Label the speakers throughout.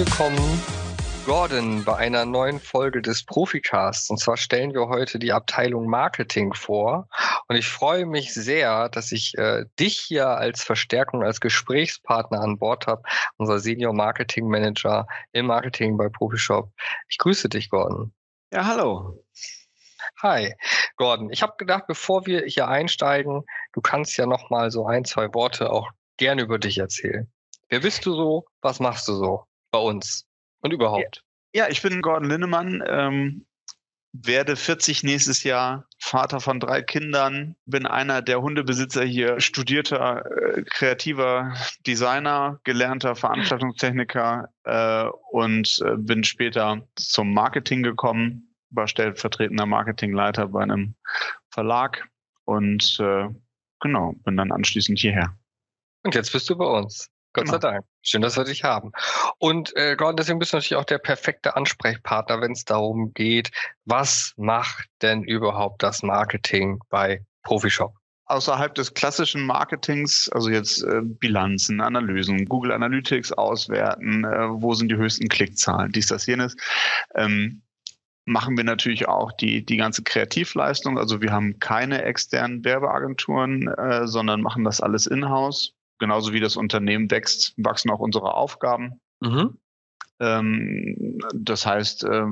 Speaker 1: willkommen, Gordon, bei einer neuen Folge des Proficasts. Und zwar stellen wir heute die Abteilung Marketing vor. Und ich freue mich sehr, dass ich äh, dich hier als Verstärkung, als Gesprächspartner an Bord habe, unser Senior Marketing Manager im Marketing bei Profishop. Ich grüße dich, Gordon.
Speaker 2: Ja, hallo.
Speaker 1: Hi, Gordon. Ich habe gedacht, bevor wir hier einsteigen, du kannst ja noch mal so ein, zwei Worte auch gerne über dich erzählen. Wer bist du so? Was machst du so bei uns und überhaupt?
Speaker 2: Ja, ich bin Gordon Linnemann, ähm, werde 40 nächstes Jahr, Vater von drei Kindern, bin einer der Hundebesitzer hier, studierter, äh, kreativer Designer, gelernter Veranstaltungstechniker äh, und äh, bin später zum Marketing gekommen war stellvertretender Marketingleiter bei einem Verlag und äh, genau, bin dann anschließend hierher.
Speaker 1: Und jetzt bist du bei uns. Gott genau. sei Dank. Schön, dass wir dich haben. Und äh, Gordon, deswegen bist du natürlich auch der perfekte Ansprechpartner, wenn es darum geht, was macht denn überhaupt das Marketing bei Profishop?
Speaker 2: außerhalb des klassischen Marketings, also jetzt äh, Bilanzen, Analysen, Google Analytics auswerten, äh, wo sind die höchsten Klickzahlen, dies, das, jenes, ähm, machen wir natürlich auch die, die ganze Kreativleistung. Also wir haben keine externen Werbeagenturen, äh, sondern machen das alles in-house. Genauso wie das Unternehmen wächst, wachsen auch unsere Aufgaben. Mhm. Ähm, das heißt, äh,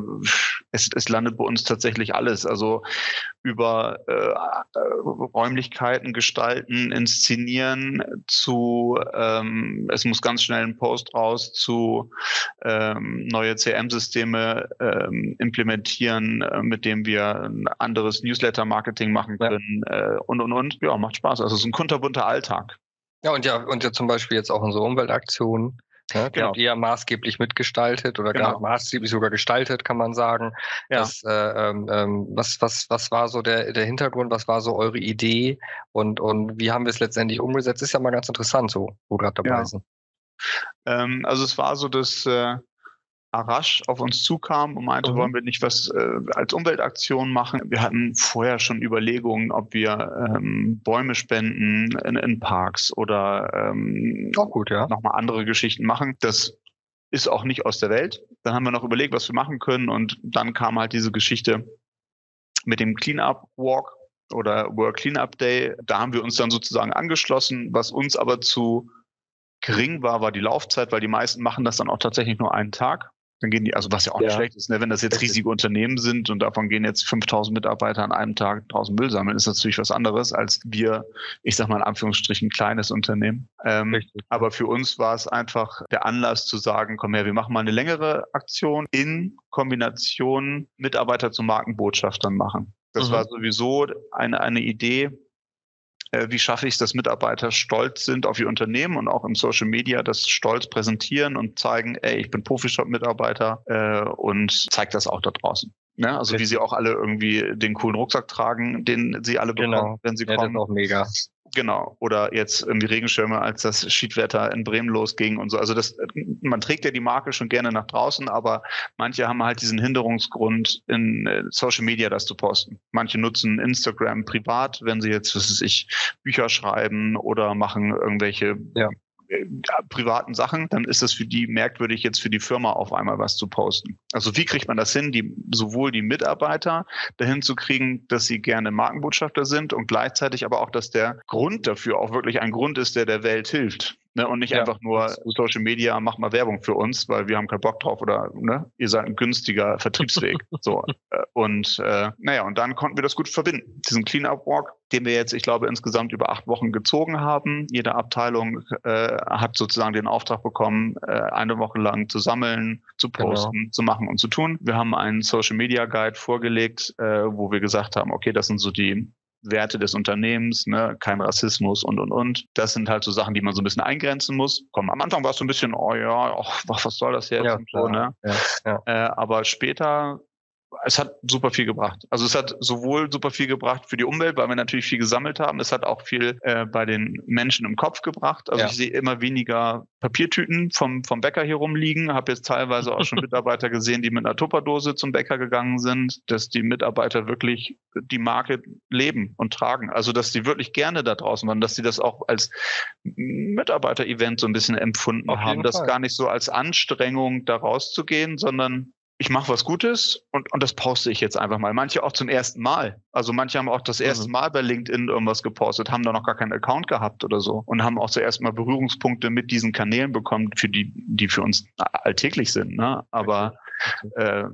Speaker 2: es, es landet bei uns tatsächlich alles. Also über äh, äh, Räumlichkeiten gestalten, inszenieren, zu ähm, es muss ganz schnell ein Post raus, zu ähm, neue CM-Systeme ähm, implementieren, äh, mit dem wir ein anderes Newsletter-Marketing machen können ja. äh, und und und. Ja, macht Spaß. Also es ist ein kunterbunter Alltag.
Speaker 1: Ja, und ja, und ja zum Beispiel jetzt auch unsere Umweltaktion ja, genau. habt ihr maßgeblich mitgestaltet oder genau. gar maßgeblich sogar gestaltet, kann man sagen. Ja. Das, äh, ähm, ähm, was, was, was war so der, der Hintergrund, was war so eure Idee und, und wie haben wir es letztendlich umgesetzt? Ist ja mal ganz interessant, so, wo gerade dabei ja. sind.
Speaker 2: Ähm, also es war so, dass äh, Arash auf uns zukam und meinte, mhm. wollen wir nicht was äh, als Umweltaktion machen. Wir hatten vorher schon Überlegungen, ob wir ähm, Bäume spenden in, in Parks oder ähm, auch gut, ja. nochmal andere Geschichten machen. Das ist auch nicht aus der Welt. Dann haben wir noch überlegt, was wir machen können und dann kam halt diese Geschichte mit dem Cleanup Walk oder World Cleanup Day. Da haben wir uns dann sozusagen angeschlossen, was uns aber zu gering war, war die Laufzeit, weil die meisten machen das dann auch tatsächlich nur einen Tag. Dann gehen die, also was ja auch ja. nicht schlecht ist, ne? wenn das jetzt riesige Unternehmen sind und davon gehen jetzt 5000 Mitarbeiter an einem Tag draußen Müll sammeln, ist das natürlich was anderes als wir, ich sag mal in Anführungsstrichen, kleines Unternehmen. Ähm, aber für uns war es einfach der Anlass zu sagen, komm her, wir machen mal eine längere Aktion in Kombination Mitarbeiter zu Markenbotschaftern machen. Das mhm. war sowieso eine, eine Idee, wie schaffe ich es, dass Mitarbeiter stolz sind auf ihr Unternehmen und auch im Social Media das stolz präsentieren und zeigen, ey, ich bin Profishop-Mitarbeiter äh, und zeigt das auch da draußen. Ne? Also wie sie auch alle irgendwie den coolen Rucksack tragen, den sie alle bekommen, genau. wenn sie ja, kommen.
Speaker 1: Das ist auch mega.
Speaker 2: Genau. Oder jetzt irgendwie Regenschirme, als das Schiedwetter in Bremen losging und so. Also das, man trägt ja die Marke schon gerne nach draußen, aber manche haben halt diesen Hinderungsgrund in äh, Social Media das zu posten. Manche nutzen Instagram privat, wenn sie jetzt, was weiß ich, Bücher schreiben oder machen irgendwelche ja privaten Sachen, dann ist es für die merkwürdig, jetzt für die Firma auf einmal was zu posten. Also wie kriegt man das hin, die, sowohl die Mitarbeiter dahin zu kriegen, dass sie gerne Markenbotschafter sind und gleichzeitig aber auch, dass der Grund dafür auch wirklich ein Grund ist, der der Welt hilft. Ne, und nicht ja, einfach nur Social Media, mach mal Werbung für uns, weil wir haben keinen Bock drauf oder ne, ihr seid ein günstiger Vertriebsweg. so. Äh, und äh, naja, und dann konnten wir das gut verbinden. Diesen Clean-Up Walk, den wir jetzt, ich glaube, insgesamt über acht Wochen gezogen haben. Jede Abteilung äh, hat sozusagen den Auftrag bekommen, äh, eine Woche lang zu sammeln, zu genau. posten, genau. zu machen und zu tun. Wir haben einen Social Media Guide vorgelegt, äh, wo wir gesagt haben, okay, das sind so die Werte des Unternehmens, ne, kein Rassismus und und und. Das sind halt so Sachen, die man so ein bisschen eingrenzen muss. Komm, am Anfang war es so ein bisschen, oh ja, oh, was soll das jetzt? Ja, so, ne? Ja, ja. Äh, aber später es hat super viel gebracht. Also es hat sowohl super viel gebracht für die Umwelt, weil wir natürlich viel gesammelt haben. Es hat auch viel äh, bei den Menschen im Kopf gebracht. Also ja. ich sehe immer weniger Papiertüten vom, vom Bäcker hier rumliegen. Habe jetzt teilweise auch schon Mitarbeiter gesehen, die mit einer Tupperdose zum Bäcker gegangen sind, dass die Mitarbeiter wirklich die Marke leben und tragen. Also dass die wirklich gerne da draußen waren, dass sie das auch als Mitarbeiter-Event so ein bisschen empfunden haben, das gar nicht so als Anstrengung da rauszugehen, sondern ich mache was Gutes und, und das poste ich jetzt einfach mal. Manche auch zum ersten Mal. Also manche haben auch das erste mhm. Mal bei LinkedIn irgendwas gepostet, haben da noch gar keinen Account gehabt oder so und haben auch zuerst mal Berührungspunkte mit diesen Kanälen bekommen, für die, die für uns alltäglich sind. Ne? Aber äh,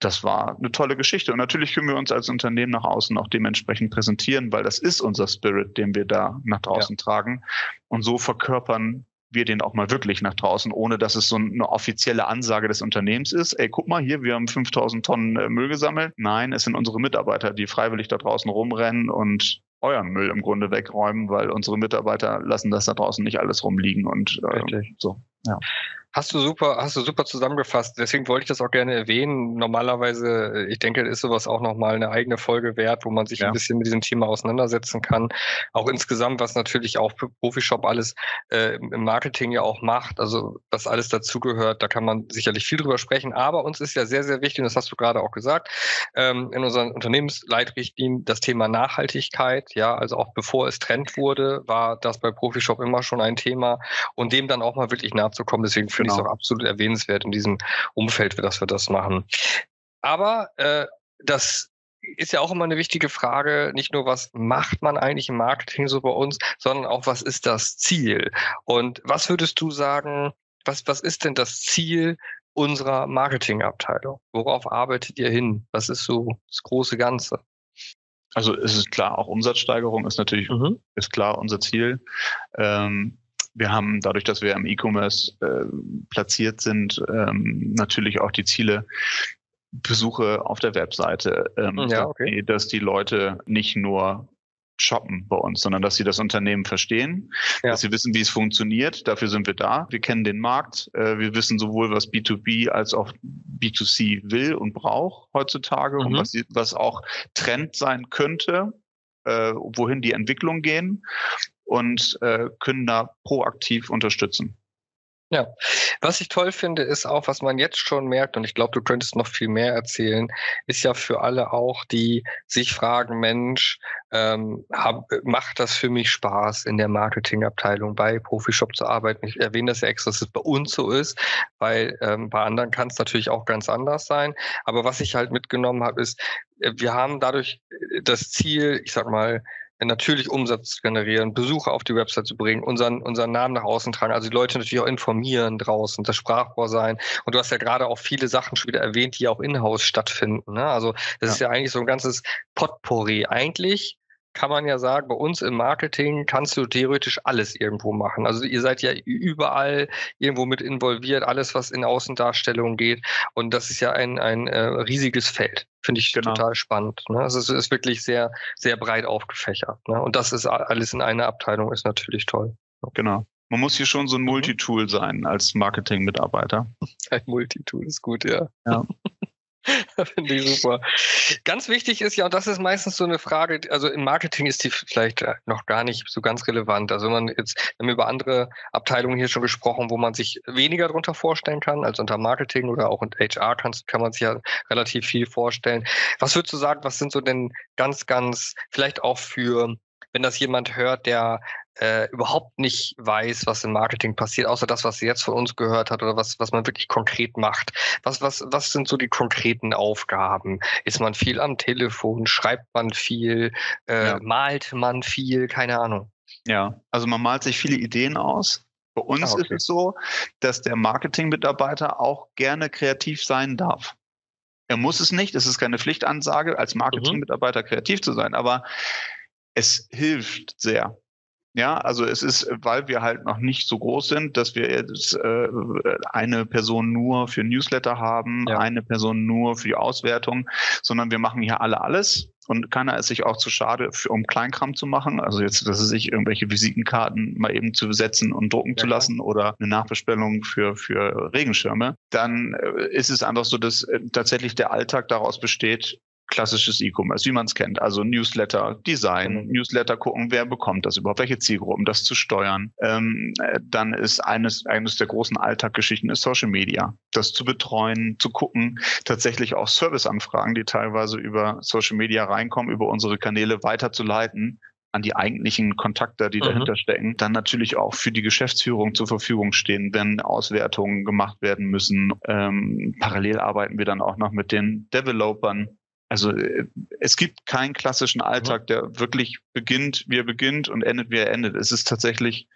Speaker 2: das war eine tolle Geschichte. Und natürlich können wir uns als Unternehmen nach außen auch dementsprechend präsentieren, weil das ist unser Spirit, den wir da nach draußen ja. tragen. Und so verkörpern wir den auch mal wirklich nach draußen, ohne dass es so eine offizielle Ansage des Unternehmens ist. Ey, guck mal hier, wir haben 5000 Tonnen äh, Müll gesammelt. Nein, es sind unsere Mitarbeiter, die freiwillig da draußen rumrennen und euren Müll im Grunde wegräumen, weil unsere Mitarbeiter lassen das da draußen nicht alles rumliegen und äh, so. Ja.
Speaker 1: Hast du super, hast du super zusammengefasst. Deswegen wollte ich das auch gerne erwähnen. Normalerweise, ich denke, ist sowas auch nochmal eine eigene Folge wert, wo man sich ja. ein bisschen mit diesem Thema auseinandersetzen kann. Auch insgesamt, was natürlich auch Profishop alles äh, im Marketing ja auch macht, also was alles dazugehört, da kann man sicherlich viel drüber sprechen. Aber uns ist ja sehr, sehr wichtig, und das hast du gerade auch gesagt, ähm, in unseren Unternehmensleitrichtlinien das Thema Nachhaltigkeit. Ja, also auch bevor es Trend wurde, war das bei Profishop immer schon ein Thema und dem dann auch mal wirklich nachzukommen. Deswegen finde genau. ich es auch absolut erwähnenswert in diesem Umfeld, dass wir das machen. Aber äh, das ist ja auch immer eine wichtige Frage, nicht nur, was macht man eigentlich im Marketing so bei uns, sondern auch, was ist das Ziel? Und was würdest du sagen, was, was ist denn das Ziel unserer Marketingabteilung? Worauf arbeitet ihr hin? Was ist so das große Ganze?
Speaker 2: Also es ist klar, auch Umsatzsteigerung ist natürlich, mhm. ist klar unser Ziel. Ähm, wir haben dadurch, dass wir im E-Commerce äh, platziert sind, ähm, natürlich auch die Ziele, Besuche auf der Webseite, ähm, ja, okay. dass die Leute nicht nur shoppen bei uns, sondern dass sie das Unternehmen verstehen, ja. dass sie wissen, wie es funktioniert. Dafür sind wir da. Wir kennen den Markt. Äh, wir wissen sowohl, was B2B als auch B2C will und braucht heutzutage mhm. und was, was auch Trend sein könnte, äh, wohin die Entwicklung gehen und äh, können da proaktiv unterstützen.
Speaker 1: Ja, was ich toll finde, ist auch, was man jetzt schon merkt, und ich glaube, du könntest noch viel mehr erzählen, ist ja für alle auch, die sich fragen, Mensch, ähm, hab, macht das für mich Spaß, in der Marketingabteilung bei Profishop zu arbeiten? Ich erwähne das ja extra, dass es bei uns so ist, weil ähm, bei anderen kann es natürlich auch ganz anders sein. Aber was ich halt mitgenommen habe, ist, äh, wir haben dadurch äh, das Ziel, ich sag mal, natürlich Umsatz zu generieren, Besucher auf die Website zu bringen, unseren, unseren Namen nach außen tragen, also die Leute natürlich auch informieren draußen, das Sprachrohr sein. Und du hast ja gerade auch viele Sachen schon wieder erwähnt, die auch in-house stattfinden. Ne? Also das ja. ist ja eigentlich so ein ganzes Potpourri. Eigentlich kann man ja sagen, bei uns im Marketing kannst du theoretisch alles irgendwo machen. Also ihr seid ja überall irgendwo mit involviert, alles, was in Außendarstellung geht. Und das ist ja ein, ein äh, riesiges Feld. Finde ich genau. total spannend. Ne? Also es ist wirklich sehr, sehr breit aufgefächert. Ne? Und das ist alles in einer Abteilung, ist natürlich toll.
Speaker 2: Genau. Man muss hier schon so ein mhm. Multitool sein als Marketing-Mitarbeiter.
Speaker 1: Ein Multitool ist gut, ja. Ja. Finde ich super. Ganz wichtig ist ja, und das ist meistens so eine Frage, also im Marketing ist die vielleicht äh, noch gar nicht so ganz relevant. Also wenn man jetzt, wir haben über andere Abteilungen hier schon gesprochen, wo man sich weniger darunter vorstellen kann, als unter Marketing oder auch unter HR kann, kann man sich ja relativ viel vorstellen. Was würdest du sagen, was sind so denn ganz, ganz, vielleicht auch für wenn das jemand hört, der äh, überhaupt nicht weiß, was im Marketing passiert, außer das, was sie jetzt von uns gehört hat oder was, was man wirklich konkret macht. Was, was, was sind so die konkreten Aufgaben? Ist man viel am Telefon? Schreibt man viel? Äh, ja. Malt man viel? Keine Ahnung.
Speaker 2: Ja, also man malt sich viele Ideen aus. Bei uns ah, okay. ist es so, dass der Marketing-Mitarbeiter auch gerne kreativ sein darf. Er muss es nicht, es ist keine Pflichtansage, als mhm. Marketing-Mitarbeiter kreativ zu sein, aber es hilft sehr Ja, also es ist, weil wir halt noch nicht so groß sind, dass wir jetzt äh, eine Person nur für Newsletter haben, ja. eine Person nur für die Auswertung, sondern wir machen hier alle alles und keiner ist sich auch zu schade, für, um Kleinkram zu machen. Also jetzt, dass es sich irgendwelche Visitenkarten mal eben zu besetzen und drucken ja, zu lassen oder eine Nachbestellung für, für Regenschirme. Dann äh, ist es einfach so, dass äh, tatsächlich der Alltag daraus besteht, klassisches E-Commerce, wie man es kennt. Also Newsletter, Design, mhm. Newsletter gucken, wer bekommt das überhaupt, welche Zielgruppen, das zu steuern. Ähm, äh, dann ist eines, eines der großen Alltaggeschichten ist Social Media. Das zu betreuen, zu gucken, tatsächlich auch Serviceanfragen, die teilweise über Social Media reinkommen, über unsere Kanäle weiterzuleiten an die eigentlichen Kontakte, die mhm. dahinter stecken, dann natürlich auch für die Geschäftsführung zur Verfügung stehen, wenn Auswertungen gemacht werden müssen. Ähm, parallel arbeiten wir dann auch noch mit den Developern, also äh, es gibt keinen klassischen Alltag, der wirklich beginnt, wie er beginnt und endet, wie er endet. Es ist tatsächlich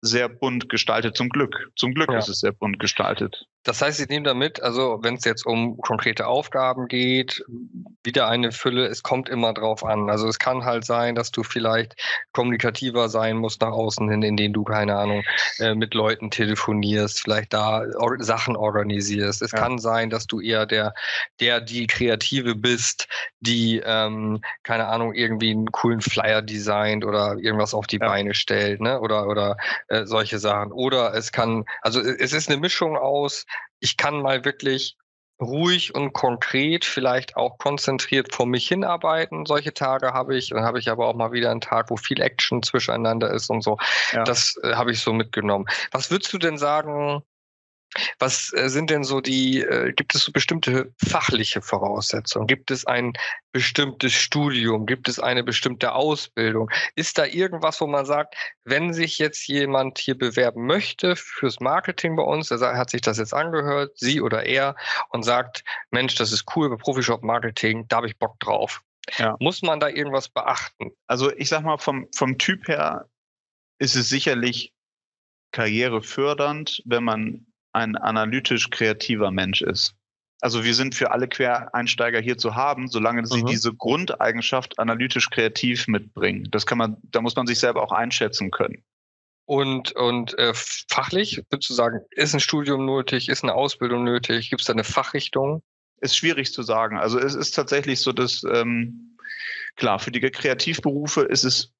Speaker 2: sehr bunt gestaltet, zum Glück. Zum Glück ja. ist es sehr bunt gestaltet.
Speaker 1: Das heißt, ich nehme damit, also wenn es jetzt um konkrete Aufgaben geht, wieder eine Fülle, es kommt immer drauf an. Also es kann halt sein, dass du vielleicht kommunikativer sein musst nach außen hin, indem du, keine Ahnung, äh, mit Leuten telefonierst, vielleicht da or Sachen organisierst. Es ja. kann sein, dass du eher der, der, die Kreative bist, die, ähm, keine Ahnung, irgendwie einen coolen Flyer designt oder irgendwas auf die ja. Beine stellt, ne? Oder, oder äh, solche Sachen. Oder es kann, also es ist eine Mischung aus, ich kann mal wirklich ruhig und konkret, vielleicht auch konzentriert vor mich hinarbeiten. Solche Tage habe ich. Dann habe ich aber auch mal wieder einen Tag, wo viel Action zwischeneinander ist und so. Ja. Das äh, habe ich so mitgenommen. Was würdest du denn sagen, was äh, sind denn so die, äh, gibt es so bestimmte fachliche Voraussetzungen? Gibt es ein bestimmtes Studium? Gibt es eine bestimmte Ausbildung? Ist da irgendwas, wo man sagt, wenn sich jetzt jemand hier bewerben möchte fürs Marketing bei uns, er hat sich das jetzt angehört, sie oder er, und sagt, Mensch, das ist cool bei Profishop Marketing, da habe ich Bock drauf. Ja. Muss man da irgendwas beachten?
Speaker 2: Also ich sag mal, vom, vom Typ her ist es sicherlich karrierefördernd, wenn man ein analytisch kreativer Mensch ist. Also wir sind für alle Quereinsteiger hier zu haben, solange sie mhm. diese Grundeigenschaft analytisch kreativ mitbringen. Das kann man, da muss man sich selber auch einschätzen können.
Speaker 1: Und, und äh, fachlich, würdest du sagen, ist ein Studium nötig, ist eine Ausbildung nötig, gibt es da eine Fachrichtung?
Speaker 2: Ist schwierig zu sagen. Also es ist tatsächlich so, dass ähm, klar, für die Kreativberufe ist es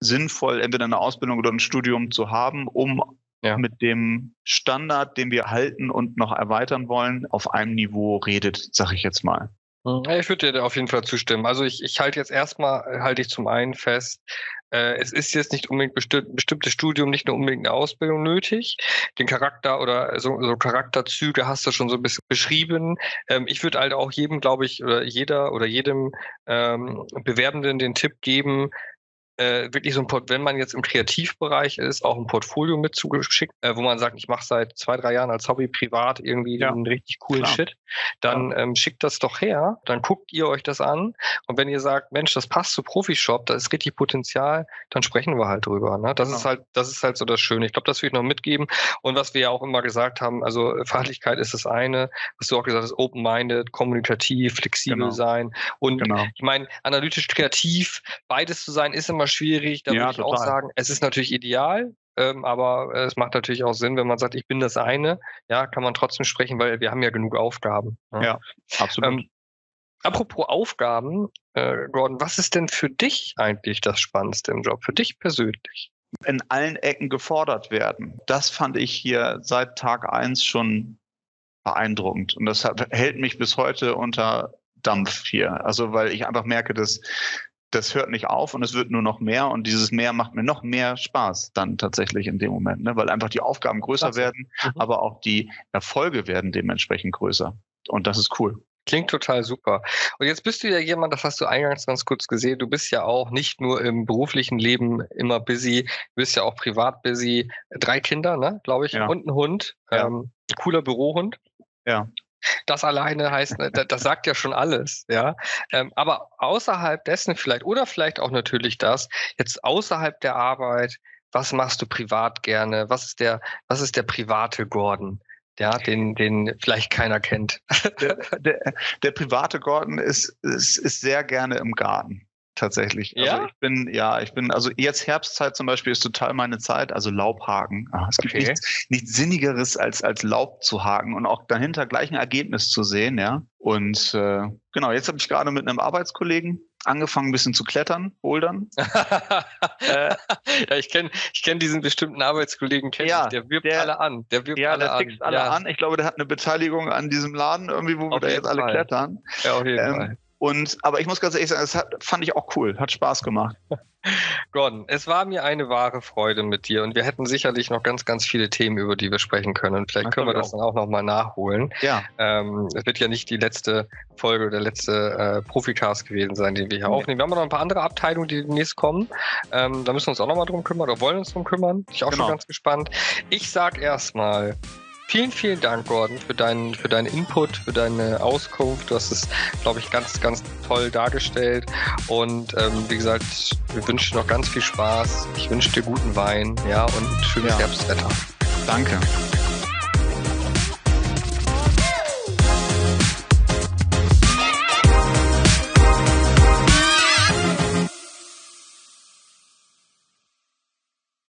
Speaker 2: sinnvoll, entweder eine Ausbildung oder ein Studium zu haben, um ja. mit dem Standard, den wir halten und noch erweitern wollen, auf einem Niveau redet, sag ich jetzt mal.
Speaker 1: Hm, ich würde dir auf jeden Fall zustimmen. Also ich, ich halte jetzt erstmal, äh, halte ich zum einen fest, äh, es ist jetzt nicht unbedingt bestimmt, bestimmtes Studium, nicht nur unbedingt eine Ausbildung nötig. Den Charakter oder so, so Charakterzüge hast du schon so ein bisschen beschrieben. Ähm, ich würde halt auch jedem, glaube ich, oder jeder oder jedem ähm, Bewerbenden den Tipp geben, äh, wirklich so ein Port, wenn man jetzt im Kreativbereich ist, auch ein Portfolio mit zugeschickt, äh, wo man sagt, ich mache seit zwei, drei Jahren als Hobby privat irgendwie ja. einen richtig coolen Klar. Shit, dann ja. ähm, schickt das doch her, dann guckt ihr euch das an und wenn ihr sagt, Mensch, das passt zu Profishop, da ist richtig Potenzial, dann sprechen wir halt drüber. Ne? Das genau. ist halt, das ist halt so das Schöne. Ich glaube, das will ich noch mitgeben. Und was wir ja auch immer gesagt haben, also Fachlichkeit ist das eine, was du auch gesagt hast, open-minded, kommunikativ, flexibel genau. sein. Und genau. ich meine, analytisch kreativ, beides zu sein, ist immer schwierig. Da ja, würde ich total. auch sagen, es ist natürlich ideal, ähm, aber es macht natürlich auch Sinn, wenn man sagt, ich bin das eine, ja, kann man trotzdem sprechen, weil wir haben ja genug Aufgaben.
Speaker 2: Ja, ja absolut. Ähm,
Speaker 1: apropos Aufgaben, äh, Gordon, was ist denn für dich eigentlich das Spannendste im Job, für dich persönlich?
Speaker 2: In allen Ecken gefordert werden. Das fand ich hier seit Tag eins schon beeindruckend. Und das hat, hält mich bis heute unter Dampf hier. Also, weil ich einfach merke, dass das hört nicht auf und es wird nur noch mehr und dieses mehr macht mir noch mehr Spaß dann tatsächlich in dem Moment, ne? weil einfach die Aufgaben größer werden, mhm. aber auch die Erfolge werden dementsprechend größer und das ist cool.
Speaker 1: Klingt total super. Und jetzt bist du ja jemand, das hast du eingangs ganz kurz gesehen, du bist ja auch nicht nur im beruflichen Leben immer busy, du bist ja auch privat busy. Drei Kinder, ne, glaube ich, ja. und ein Hund. Ja. Ähm, cooler Bürohund.
Speaker 2: Ja.
Speaker 1: Das alleine heißt, ne, das sagt ja schon alles, ja. Ähm, aber außerhalb dessen vielleicht, oder vielleicht auch natürlich das, jetzt außerhalb der Arbeit, was machst du privat gerne? Was ist der, was ist der private Gordon? Ja, den, den vielleicht keiner kennt.
Speaker 2: Der, der, der private Gordon ist, ist, ist sehr gerne im Garten tatsächlich.
Speaker 1: Ja?
Speaker 2: Also ich bin, ja, ich bin, also jetzt Herbstzeit zum Beispiel ist total meine Zeit, also Laubhaken. Ah, es gibt
Speaker 1: Okay.
Speaker 2: nichts, nichts Sinnigeres als, als Laub zu haken und auch dahinter gleich ein Ergebnis zu sehen, ja. Und äh, genau, jetzt habe ich gerade mit einem Arbeitskollegen angefangen, ein bisschen zu klettern, bouldern. Äh,
Speaker 1: ja, ich kenne ich kenn diesen bestimmten Arbeitskollegen, kenn
Speaker 2: Ja,
Speaker 1: ich. der wirbt
Speaker 2: der-
Speaker 1: alle an. Der wirbt
Speaker 2: ja,
Speaker 1: alle
Speaker 2: der
Speaker 1: an.
Speaker 2: alle
Speaker 1: ja,
Speaker 2: an. Ich glaube, der hat eine Beteiligung an diesem Laden irgendwie, wo wir
Speaker 1: Auf
Speaker 2: da
Speaker 1: jeden
Speaker 2: jetzt alle
Speaker 1: Fall.
Speaker 2: klettern.
Speaker 1: Ja, auf jeden
Speaker 2: Ähm,
Speaker 1: Fall.
Speaker 2: Und, aber ich muss ganz ehrlich sagen, das hat, fand ich auch cool, hat Spaß gemacht.
Speaker 1: Gordon, es war mir eine wahre Freude mit dir und wir hätten sicherlich noch ganz, ganz viele Themen, über die wir sprechen können. Und vielleicht
Speaker 2: Das
Speaker 1: können wir das
Speaker 2: ich
Speaker 1: dann auch nochmal nachholen.
Speaker 2: Ja,
Speaker 1: Ähm, es wird ja nicht die letzte Folge oder letzte äh, Proficast gewesen sein, den wir hier
Speaker 2: Nee.
Speaker 1: aufnehmen. Wir haben noch ein paar andere Abteilungen, die demnächst kommen. Ähm, da müssen wir uns auch nochmal drum kümmern oder wollen uns drum kümmern. Bin ich auch
Speaker 2: Genau.
Speaker 1: schon ganz gespannt. Ich sag erstmal vielen, vielen Dank, Gordon, für deinen, für deinen Input, für deine Auskunft. Du hast es, glaube ich, ganz, ganz toll dargestellt. Und ähm, wie gesagt, wir wünschen dir noch ganz viel Spaß. Ich wünsche dir guten Wein, ja, und schönes
Speaker 2: Ja.
Speaker 1: Herbstwetter.
Speaker 2: danke.